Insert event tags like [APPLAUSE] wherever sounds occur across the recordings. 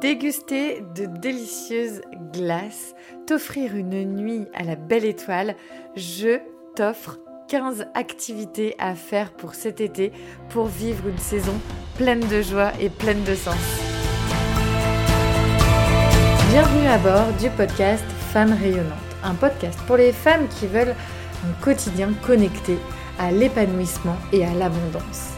Déguster de délicieuses glaces, t'offrir une nuit à la belle étoile, je t'offre 15 activités à faire pour cet été pour vivre une saison pleine de joie et pleine de sens. Bienvenue à bord du podcast Femmes rayonnantes, un podcast pour les femmes qui veulent un quotidien connecté à l'épanouissement et à l'abondance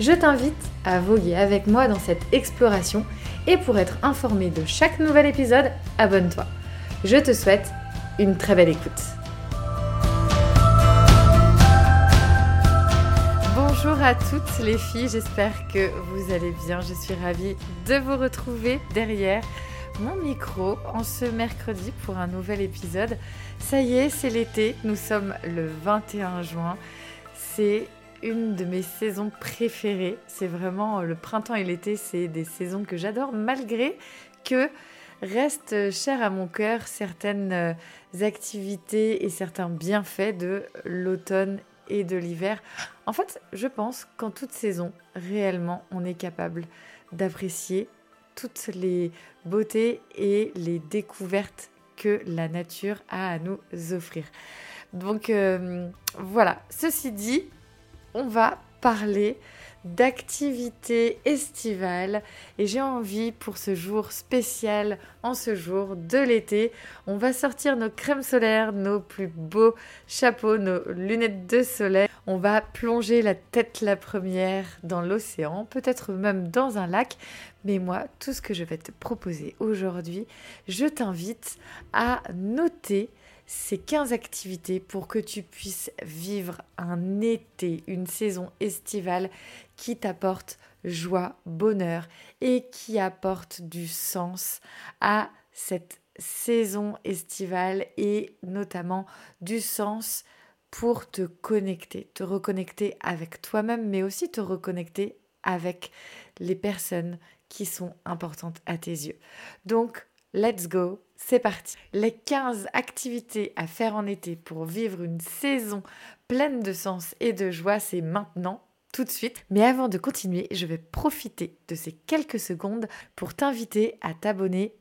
je t'invite à voguer avec moi dans cette exploration et pour être informé de chaque nouvel épisode, abonne-toi. Je te souhaite une très belle écoute. Bonjour à toutes les filles, j'espère que vous allez bien. Je suis ravie de vous retrouver derrière mon micro en ce mercredi pour un nouvel épisode. Ça y est, c'est l'été, nous sommes le 21 juin. C'est une de mes saisons préférées. C'est vraiment le printemps et l'été, c'est des saisons que j'adore malgré que restent chères à mon cœur certaines euh, activités et certains bienfaits de l'automne et de l'hiver. En fait, je pense qu'en toute saison, réellement, on est capable d'apprécier toutes les beautés et les découvertes que la nature a à nous offrir. Donc euh, voilà, ceci dit, on va parler d'activités estivales et j'ai envie pour ce jour spécial, en ce jour de l'été, on va sortir nos crèmes solaires, nos plus beaux chapeaux, nos lunettes de soleil. On va plonger la tête la première dans l'océan, peut-être même dans un lac. Mais moi, tout ce que je vais te proposer aujourd'hui, je t'invite à noter ces 15 activités pour que tu puisses vivre un été, une saison estivale qui t'apporte joie, bonheur et qui apporte du sens à cette saison estivale et notamment du sens pour te connecter, te reconnecter avec toi-même, mais aussi te reconnecter avec les personnes qui sont importantes à tes yeux. Donc, let's go, c'est parti. Les 15 activités à faire en été pour vivre une saison pleine de sens et de joie, c'est maintenant tout de suite. Mais avant de continuer, je vais profiter de ces quelques secondes pour t'inviter à t'abonner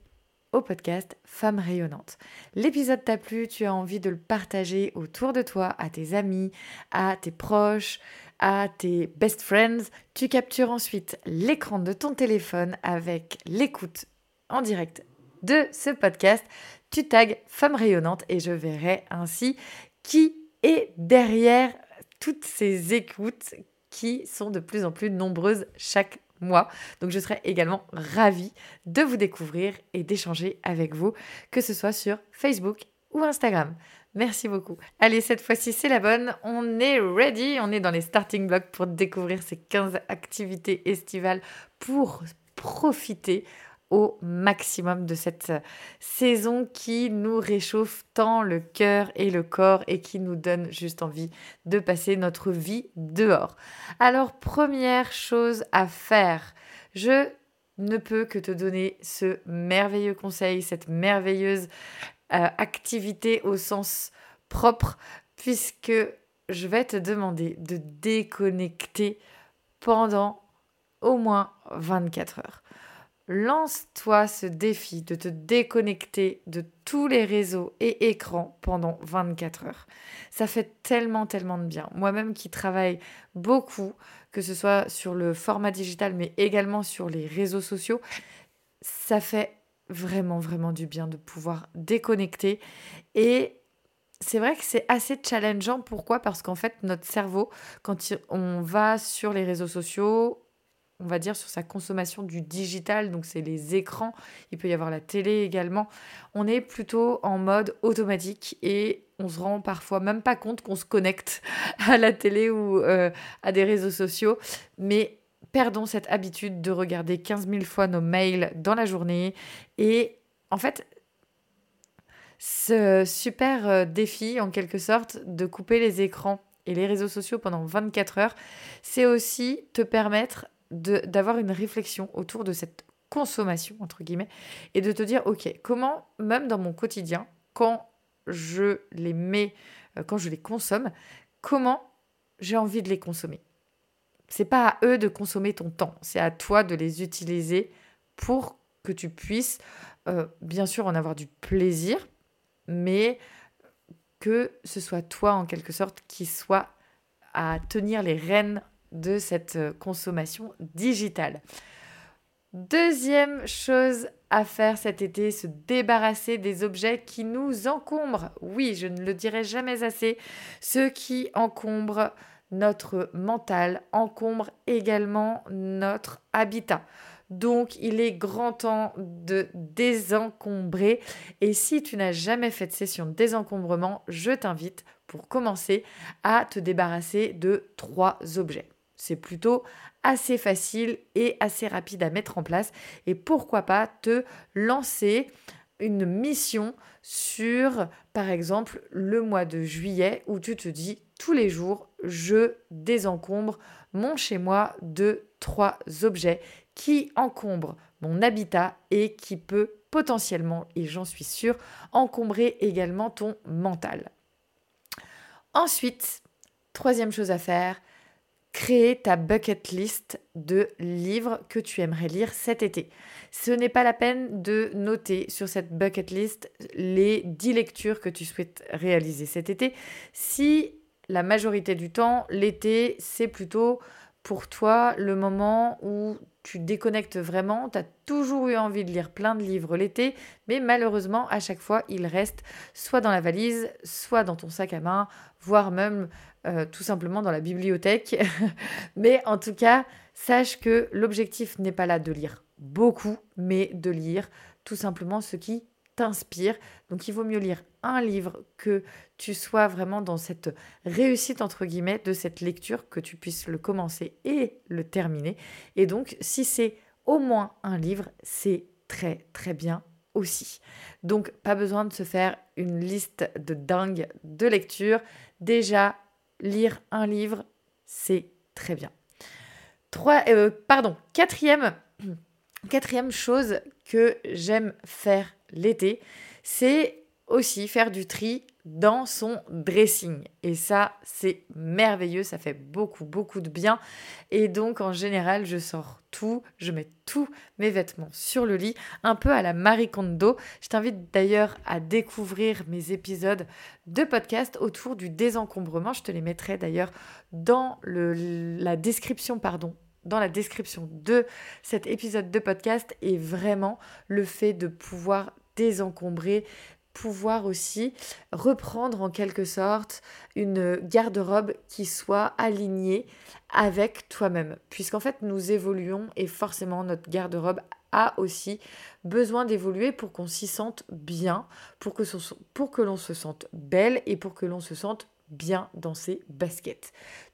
au podcast Femmes rayonnantes. L'épisode t'a plu, tu as envie de le partager autour de toi, à tes amis, à tes proches, à tes best friends. Tu captures ensuite l'écran de ton téléphone avec l'écoute en direct de ce podcast, tu tags Femme rayonnante et je verrai ainsi qui est derrière toutes ces écoutes qui sont de plus en plus nombreuses chaque mois. Donc je serai également ravie de vous découvrir et d'échanger avec vous, que ce soit sur Facebook ou Instagram. Merci beaucoup. Allez, cette fois-ci, c'est la bonne. On est ready. On est dans les starting blocks pour découvrir ces 15 activités estivales pour profiter au maximum de cette euh, saison qui nous réchauffe tant le cœur et le corps et qui nous donne juste envie de passer notre vie dehors. Alors première chose à faire, je ne peux que te donner ce merveilleux conseil, cette merveilleuse euh, activité au sens propre, puisque je vais te demander de déconnecter pendant au moins 24 heures. Lance-toi ce défi de te déconnecter de tous les réseaux et écrans pendant 24 heures. Ça fait tellement, tellement de bien. Moi-même qui travaille beaucoup, que ce soit sur le format digital, mais également sur les réseaux sociaux, ça fait vraiment, vraiment du bien de pouvoir déconnecter. Et c'est vrai que c'est assez challengeant. Pourquoi? Parce qu'en fait, notre cerveau, quand on va sur les réseaux sociaux, on va dire, sur sa consommation du digital, donc c'est les écrans, il peut y avoir la télé également, on est plutôt en mode automatique et on se rend parfois même pas compte qu'on se connecte [LAUGHS] à la télé ou euh, à des réseaux sociaux, mais perdons cette habitude de regarder 15 000 fois nos mails dans la journée. Et en fait, ce super euh, défi, en quelque sorte, de couper les écrans et les réseaux sociaux pendant 24 heures, c'est aussi te permettre d'avoir une réflexion autour de cette consommation, entre guillemets, et de te dire, OK, comment, même dans mon quotidien, quand je les mets, euh, quand je les consomme, comment j'ai envie de les consommer? C'est pas à eux de consommer ton temps, c'est à toi de les utiliser pour que tu puisses, euh, bien sûr, en avoir du plaisir, mais que ce soit toi, en quelque sorte, qui soit à tenir les rênes de cette euh, consommation digitale. Deuxième chose à faire cet été, se débarrasser des objets qui nous encombrent. Oui, je ne le dirai jamais assez. Ceux qui encombrent notre mental encombre également notre habitat. Donc, il est grand temps de désencombrer. Et si tu n'as jamais fait de session de désencombrement, je t'invite pour commencer à te débarrasser de trois objets. C'est plutôt assez facile et assez rapide à mettre en place. Et pourquoi pas te lancer une mission sur, par exemple, le mois de juillet où tu te dis tous les jours, je désencombre mon chez-moi de trois objets qui encombrent mon habitat et qui peut potentiellement, et j'en suis sûre, encombrer également ton mental. Ensuite, troisième chose à faire, créer ta bucket list de livres que tu aimerais lire cet été. Ce n'est pas la peine de noter sur cette bucket list les 10 lectures que tu souhaites réaliser cet été. Si la majorité du temps, l'été, c'est plutôt pour toi le moment où tu déconnectes vraiment. Tu as toujours eu envie de lire plein de livres l'été, mais malheureusement, à chaque fois, ils restent soit dans la valise, soit dans ton sac à main, voire même euh, tout simplement dans la bibliothèque. [LAUGHS] mais en tout cas, sache que l'objectif n'est pas là de lire beaucoup, mais de lire tout simplement ce qui t'inspire. Donc il vaut mieux lire un livre que tu sois vraiment dans cette réussite entre guillemets de cette lecture, que tu puisses le commencer et le terminer. Et donc si c'est au moins un livre, c'est très très bien aussi. Donc pas besoin de se faire une liste de dingue de lecture. Déjà, lire un livre, c'est très bien. Trois, euh, pardon, quatrième, [CLEARS THROAT] quatrième chose que j'aime faire l'été, c'est aussi faire du tri dans son dressing. Et ça, c'est merveilleux, ça fait beaucoup, beaucoup de bien. Et donc, en général, je sors tout, je mets tous mes vêtements sur le lit, un peu à la Marie Kondo. Je t'invite d'ailleurs à découvrir mes épisodes de podcast autour du désencombrement. Je te les mettrai d'ailleurs dans la description, pardon, dans la description de cet épisode de podcast et vraiment le fait de pouvoir désencombrer, pouvoir aussi reprendre en quelque sorte une garde-robe qui soit alignée avec toi-même. Puisqu'en fait, nous évoluons et forcément notre garde-robe a aussi besoin d'évoluer pour qu'on s'y sente bien, pour que, l'on se sente belle et pour que l'on se sente bien dans ses baskets.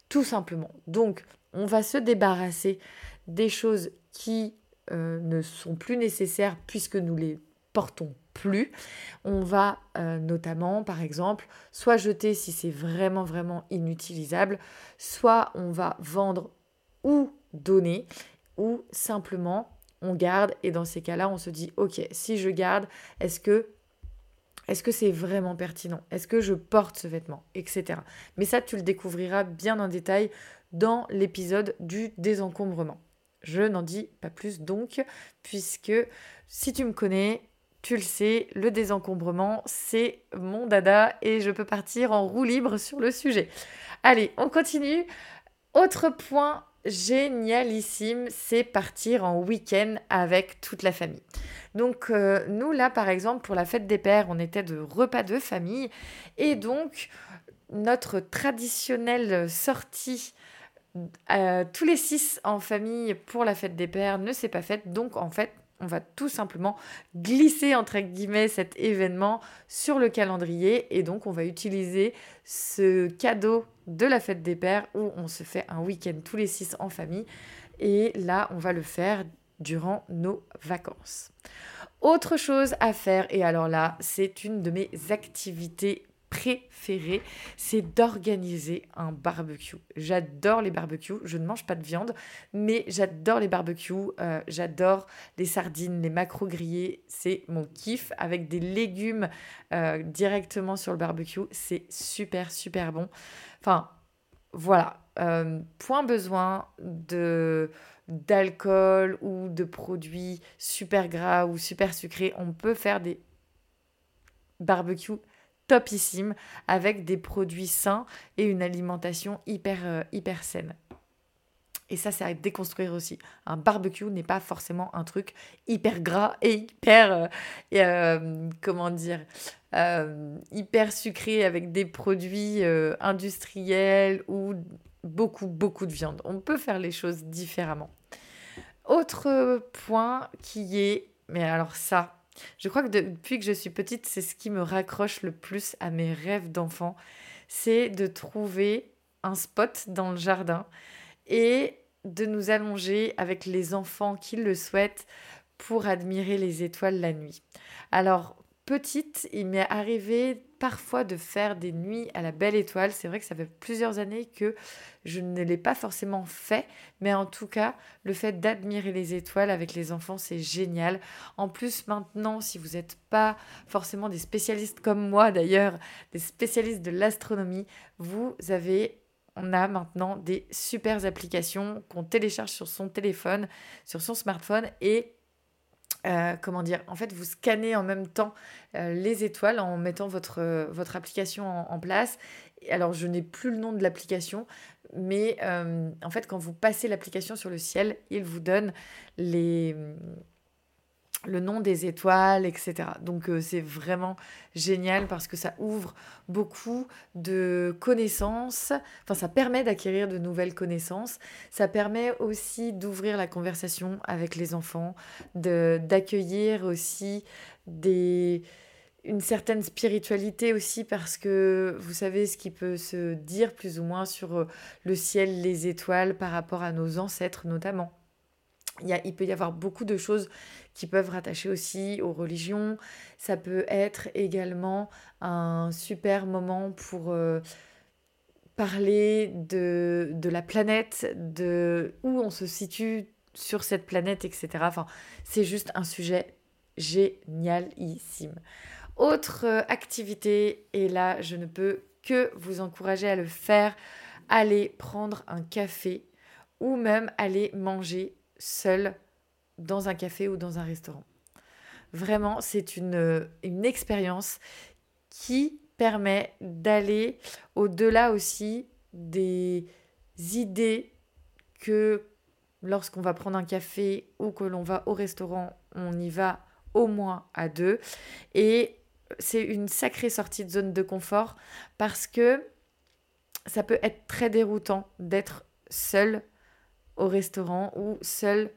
Tout simplement. Donc, on va se débarrasser des choses qui euh, ne sont plus nécessaires puisque nous les portons plus. On va euh, notamment, par exemple, soit jeter si c'est vraiment, vraiment inutilisable, soit on va vendre ou donner, ou simplement on garde et dans ces cas-là, on se dit, ok, si je garde, est-ce que est-ce que c'est vraiment pertinent? Est-ce que je porte ce vêtement? Etc. Mais ça, tu le découvriras bien en détail dans l'épisode du désencombrement. Je n'en dis pas plus donc, puisque si tu me connais, tu le sais, le désencombrement, c'est mon dada et je peux partir en roue libre sur le sujet. Allez, on continue. Autre point génialissime, c'est partir en week-end avec toute la famille. Donc euh, nous, là, par exemple, pour la fête des pères, on était de repas de famille et donc notre traditionnelle sortie euh, tous les six en famille pour la fête des pères ne s'est pas faite. Donc en fait, on va tout simplement glisser entre guillemets cet événement sur le calendrier et donc on va utiliser ce cadeau de la fête des pères où on se fait un week-end tous les six en famille Et là, on va le faire durant nos vacances. Autre chose à faire, et alors là, c'est une de mes activités préférées, c'est d'organiser un barbecue. J'adore les barbecues, je ne mange pas de viande, mais j'adore les barbecues, euh, j'adore les sardines, les macros grillés, c'est mon kiff, avec des légumes euh, directement sur le barbecue, c'est super, super bon. Enfin, voilà, euh, point besoin de d'alcool ou de produits super gras ou super sucrés. On peut faire des barbecues topissimes avec des produits sains et une alimentation hyper, euh, hyper saine. Et ça, c'est à déconstruire aussi. Un barbecue n'est pas forcément un truc hyper gras et hyper, euh, euh, comment dire, hyper sucré avec des produits industriels ou beaucoup, beaucoup de viande. On peut faire les choses différemment. Autre point qui est, mais alors ça, je crois que depuis que je suis petite, c'est ce qui me raccroche le plus à mes rêves d'enfant, c'est de trouver un spot dans le jardin et de nous allonger avec les enfants qui le souhaitent pour admirer les étoiles la nuit. Alors, petite, il m'est arrivé parfois de faire des nuits à la belle étoile. C'est vrai que ça fait plusieurs années que je ne l'ai pas forcément fait, mais en tout cas, le fait d'admirer les étoiles avec les enfants, c'est génial. En plus, maintenant, si vous n'êtes pas forcément des spécialistes comme moi d'ailleurs, des spécialistes de l'astronomie, vous avez on a maintenant des super applications qu'on télécharge sur son téléphone, sur son smartphone et euh, comment dire, en fait, vous scannez en même temps euh, les étoiles en mettant votre, euh, votre application en, place. Alors, je n'ai plus le nom de l'application, mais en fait, quand vous passez l'application sur le ciel, il vous donne les, le nom des étoiles, etc. Donc euh, c'est vraiment génial parce que ça ouvre beaucoup de connaissances, enfin ça permet d'acquérir de nouvelles connaissances, ça permet aussi d'ouvrir la conversation avec les enfants, d'accueillir aussi des une certaine spiritualité aussi parce que vous savez ce qui peut se dire plus ou moins sur euh, le ciel, les étoiles par rapport à nos ancêtres notamment. Il, peut y avoir beaucoup de choses qui peuvent rattacher aussi aux religions. Ça peut être également un super moment pour euh, parler de, de, la planète, de où on se situe sur cette planète, etc. Enfin, c'est juste un sujet génialissime. Autre euh, activité, et là je ne peux que vous encourager à le faire, aller prendre un café ou même aller manger seul dans un café ou dans un restaurant. Vraiment, c'est une, une expérience qui permet d'aller au-delà aussi des idées que lorsqu'on va prendre un café ou que l'on va au restaurant, on y va au moins à deux. Et c'est une sacrée sortie de zone de confort parce que ça peut être très déroutant d'être seul au restaurant ou seul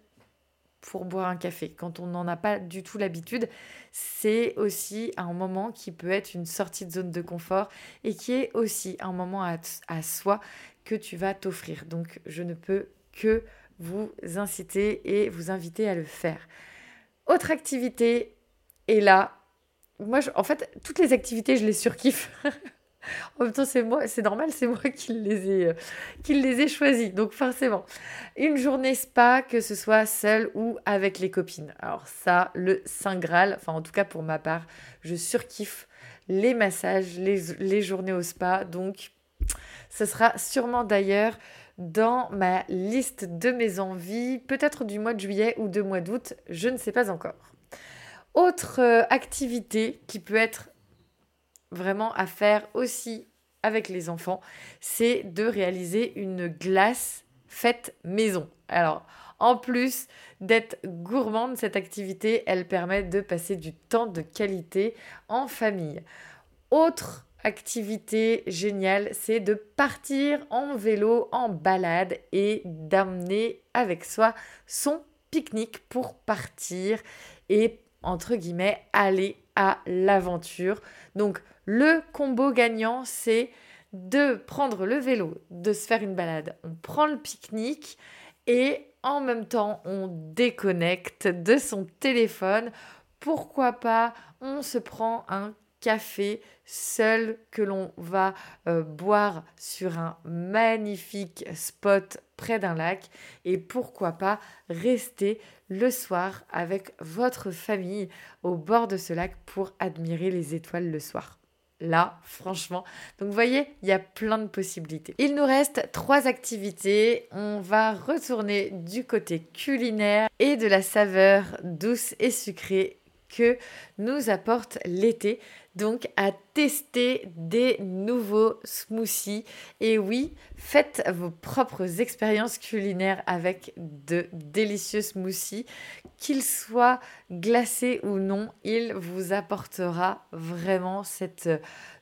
pour boire un café. Quand on n'en a pas du tout l'habitude, c'est aussi un moment qui peut être une sortie de zone de confort et qui est aussi un moment à, à soi que tu vas t'offrir. Donc je ne peux que vous inciter et vous inviter à le faire. Autre activité, et là, moi, en fait, toutes les activités, je les surkiffe. [LAUGHS] En même temps, c'est moi, c'est normal, c'est moi qui les ai, euh, qui les ai choisis. Donc forcément, une journée spa, que ce soit seule ou avec les copines. Alors ça, le saint graal. Enfin, en tout cas pour ma part, je surkiffe les massages, les, journées au spa. Donc, ce sera sûrement d'ailleurs dans ma liste de mes envies, peut-être du mois de juillet ou de mois d'août, je ne sais pas encore. Autre euh, activité qui peut être vraiment à faire aussi avec les enfants, c'est de réaliser une glace faite maison. Alors, en plus d'être gourmande, cette activité, elle permet de passer du temps de qualité en famille. Autre activité géniale, c'est de partir en vélo, en balade et d'amener avec soi son pique-nique pour partir et, entre guillemets, aller à l'aventure. Donc, le combo gagnant, c'est de prendre le vélo, de se faire une balade. On prend le pique-nique et en même temps on déconnecte de son téléphone. Pourquoi pas on se prend un café seul que l'on va euh, boire sur un magnifique spot près d'un lac et pourquoi pas rester le soir avec votre famille au bord de ce lac pour admirer les étoiles le soir. Là, franchement. Donc vous voyez, il y a plein de possibilités. Il nous reste trois activités. On va retourner du côté culinaire et de la saveur douce et sucrée que nous apporte l'été donc à tester des nouveaux smoothies. Et oui, faites vos propres expériences culinaires avec de délicieux smoothies. Qu'ils soient glacés ou non, il vous apportera vraiment cette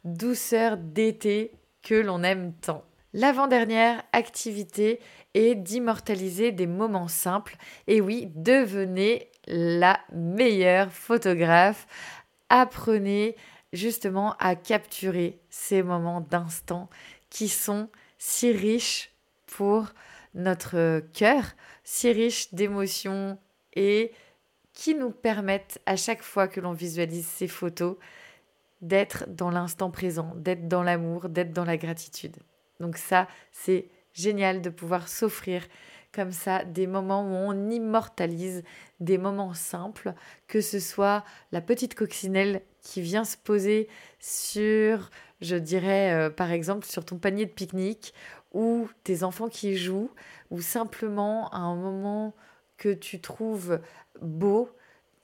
douceur d'été que l'on aime tant. L'avant-dernière activité est d'immortaliser des moments simples. Et oui, devenez la meilleure photographe. Apprenez justement à capturer ces moments d'instant qui sont si riches pour notre cœur, si riches d'émotions et qui nous permettent à chaque fois que l'on visualise ces photos d'être dans l'instant présent, d'être dans l'amour, d'être dans la gratitude. Donc ça, c'est génial de pouvoir s'offrir comme ça des moments où on immortalise des moments simples, que ce soit la petite coccinelle qui vient se poser sur, je dirais, euh, par exemple, sur ton panier de pique-nique, ou tes enfants qui jouent, ou simplement un moment que tu trouves beau,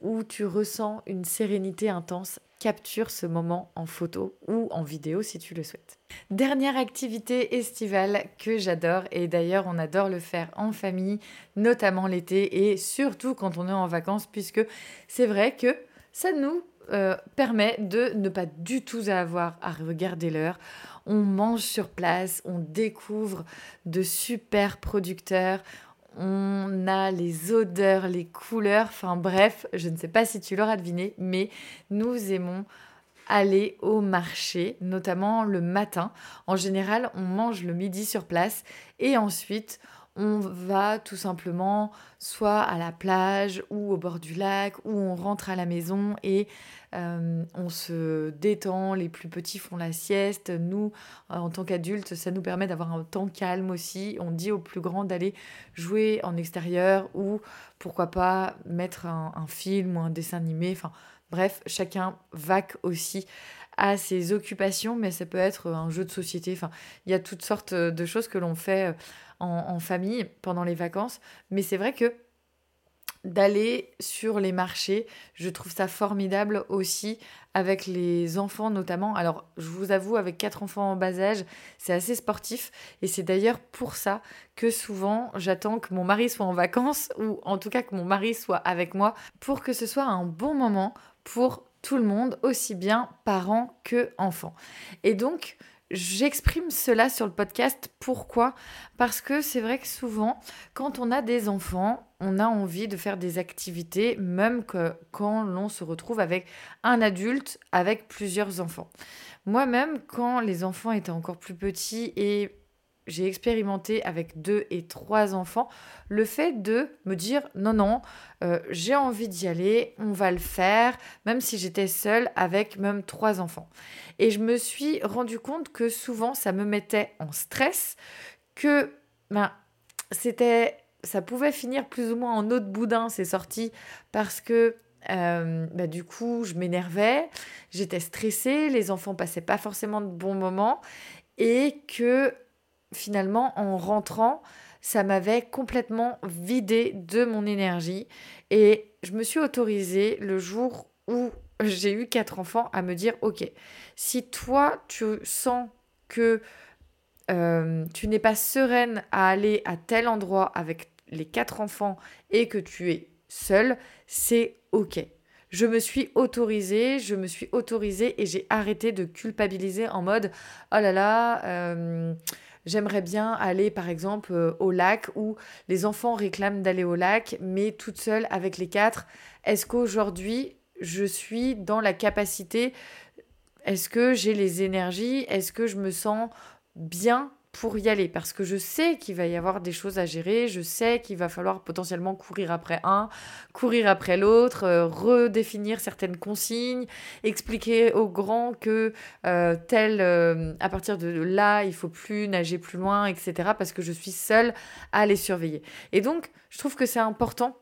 où tu ressens une sérénité intense, capture ce moment en photo ou en vidéo si tu le souhaites. Dernière activité estivale que j'adore et d'ailleurs on adore le faire en famille, notamment l'été et surtout quand on est en vacances puisque c'est vrai que ça nous euh, permet de ne pas du tout avoir à regarder l'heure. On mange sur place, on découvre de super producteurs, on a les odeurs, les couleurs, enfin bref, je ne sais pas si tu l'auras deviné, mais nous aimons aller au marché, notamment le matin. En général, on mange le midi sur place et ensuite on va tout simplement soit à la plage ou au bord du lac ou on rentre à la maison et euh, on se détend, les plus petits font la sieste. Nous, en tant qu'adultes, ça nous permet d'avoir un temps calme aussi. On dit aux plus grands d'aller jouer en extérieur ou pourquoi pas mettre un, un film ou un dessin animé. Enfin, bref, chacun vaque aussi à ses occupations, mais ça peut être un jeu de société. Enfin, il y a toutes sortes de choses que l'on fait euh, en, famille pendant les vacances. Mais c'est vrai que d'aller sur les marchés, je trouve ça formidable aussi avec les enfants notamment. Alors, je vous avoue, avec quatre enfants en bas âge, c'est assez sportif. Et c'est d'ailleurs pour ça que souvent, j'attends que mon mari soit en vacances, ou en tout cas que mon mari soit avec moi, pour que ce soit un bon moment pour tout le monde, aussi bien parents que enfants. Et donc, J'exprime cela sur le podcast. Pourquoi? Parce que c'est vrai que souvent, quand on a des enfants, on a envie de faire des activités, même quand l'on se retrouve avec un adulte avec plusieurs enfants. Moi-même, quand les enfants étaient encore plus petits et j'ai expérimenté avec deux et trois enfants le fait de me dire non, non, euh, j'ai envie d'y aller, on va le faire, même si j'étais seule avec même trois enfants. Et je me suis rendu compte que souvent ça me mettait en stress, que ben, c'était, ça pouvait finir plus ou moins en eau boudin, c'est sorti, parce que bah, du coup, je m'énervais, j'étais stressée, les enfants passaient pas forcément de bons moments et que finalement, en rentrant, ça m'avait complètement vidé de mon énergie. Et je me suis autorisée le jour où j'ai eu quatre enfants à me dire, ok, si toi, tu sens que euh, tu n'es pas sereine à aller à tel endroit avec les quatre enfants et que tu es seule, c'est ok. Je me suis autorisée, je me suis autorisée et j'ai arrêté de culpabiliser en mode oh là là, euh, J'aimerais bien aller par exemple euh, au lac où les enfants réclament d'aller au lac, mais toute seule avec les quatre. Est-ce qu'aujourd'hui je suis dans la capacité Est-ce que j'ai les énergies Est-ce que je me sens bien pour y aller parce que je sais qu'il va y avoir des choses à gérer, je sais qu'il va falloir potentiellement courir après un, courir après l'autre, euh, redéfinir certaines consignes, expliquer aux grands que euh, tel, euh, à partir de là, il faut plus nager plus loin, etc. parce que je suis seule à les surveiller. Et donc, je trouve que c'est important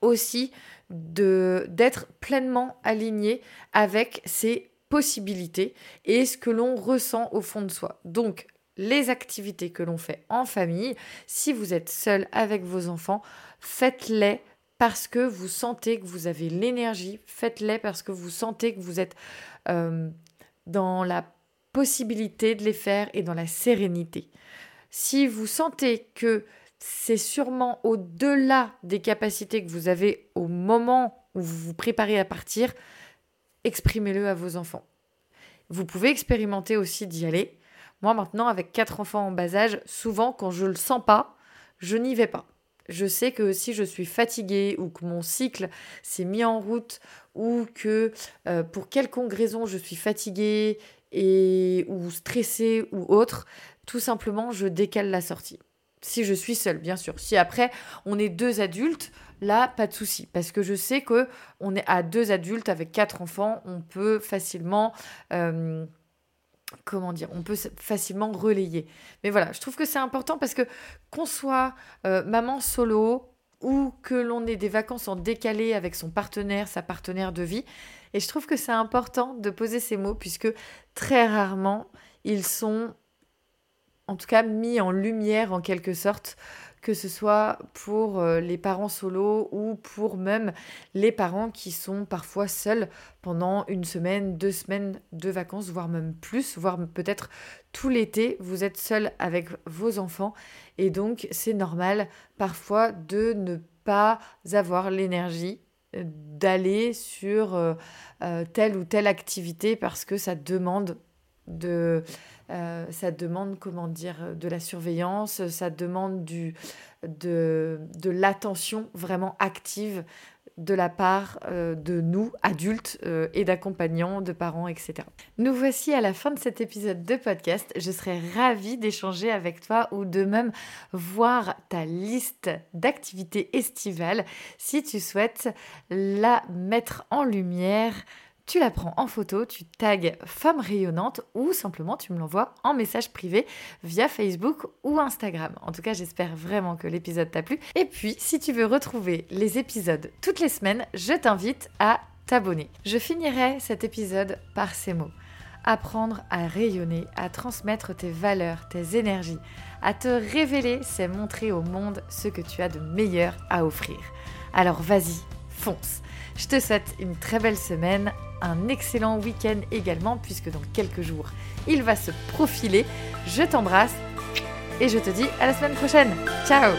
aussi de d'être pleinement aligné avec ces possibilités et ce que l'on ressent au fond de soi. Donc, les activités que l'on fait en famille, si vous êtes seul avec vos enfants, faites-les parce que vous sentez que vous avez l'énergie, faites-les parce que vous sentez que vous êtes euh, dans la possibilité de les faire et dans la sérénité. Si vous sentez que c'est sûrement au-delà des capacités que vous avez au moment où vous vous préparez à partir, exprimez-le à vos enfants. Vous pouvez expérimenter aussi d'y aller, moi maintenant, avec quatre enfants en bas âge, souvent quand je le sens pas, je n'y vais pas. Je sais que si je suis fatiguée ou que mon cycle s'est mis en route ou que euh, pour quelconque raison je suis fatiguée et ou stressée ou autre, tout simplement je décale la sortie. Si je suis seule, bien sûr. Si après on est deux adultes, là pas de souci parce que je sais que on est à deux adultes avec quatre enfants, on peut facilement euh, comment dire, on peut facilement relayer. Mais voilà, je trouve que c'est important parce que qu'on soit euh, maman solo ou que l'on ait des vacances en décalé avec son partenaire, sa partenaire de vie, et je trouve que c'est important de poser ces mots puisque très rarement ils sont en tout cas mis en lumière en quelque sorte que ce soit pour euh, les parents solos ou pour même les parents qui sont parfois seuls pendant une semaine, deux semaines de vacances, voire même plus, voire peut-être tout l'été, vous êtes seul avec vos enfants et donc c'est normal parfois de ne pas avoir l'énergie euh, d'aller sur euh, telle ou telle activité parce que ça demande de euh, ça demande, comment dire, de la surveillance, ça demande du, de, de l'attention vraiment active de la part euh, de nous, adultes euh, et d'accompagnants, de parents, etc. Nous voici à la fin de cet épisode de podcast. Je serais ravie d'échanger avec toi ou de même voir ta liste d'activités estivales si tu souhaites la mettre en lumière tu la prends en photo, tu tags femme rayonnante ou simplement tu me l'envoies en message privé via Facebook ou Instagram. En tout cas, j'espère vraiment que l'épisode t'a plu. Et puis, si tu veux retrouver les épisodes toutes les semaines, je t'invite à t'abonner. Je finirai cet épisode par ces mots. Apprendre à rayonner, à transmettre tes valeurs, tes énergies, à te révéler, c'est montrer au monde ce que tu as de meilleur à offrir. Alors vas-y, fonce. Je te souhaite une très belle semaine, un excellent week-end également, puisque dans quelques jours, il va se profiler. Je t'embrasse et je te dis à la semaine prochaine. Ciao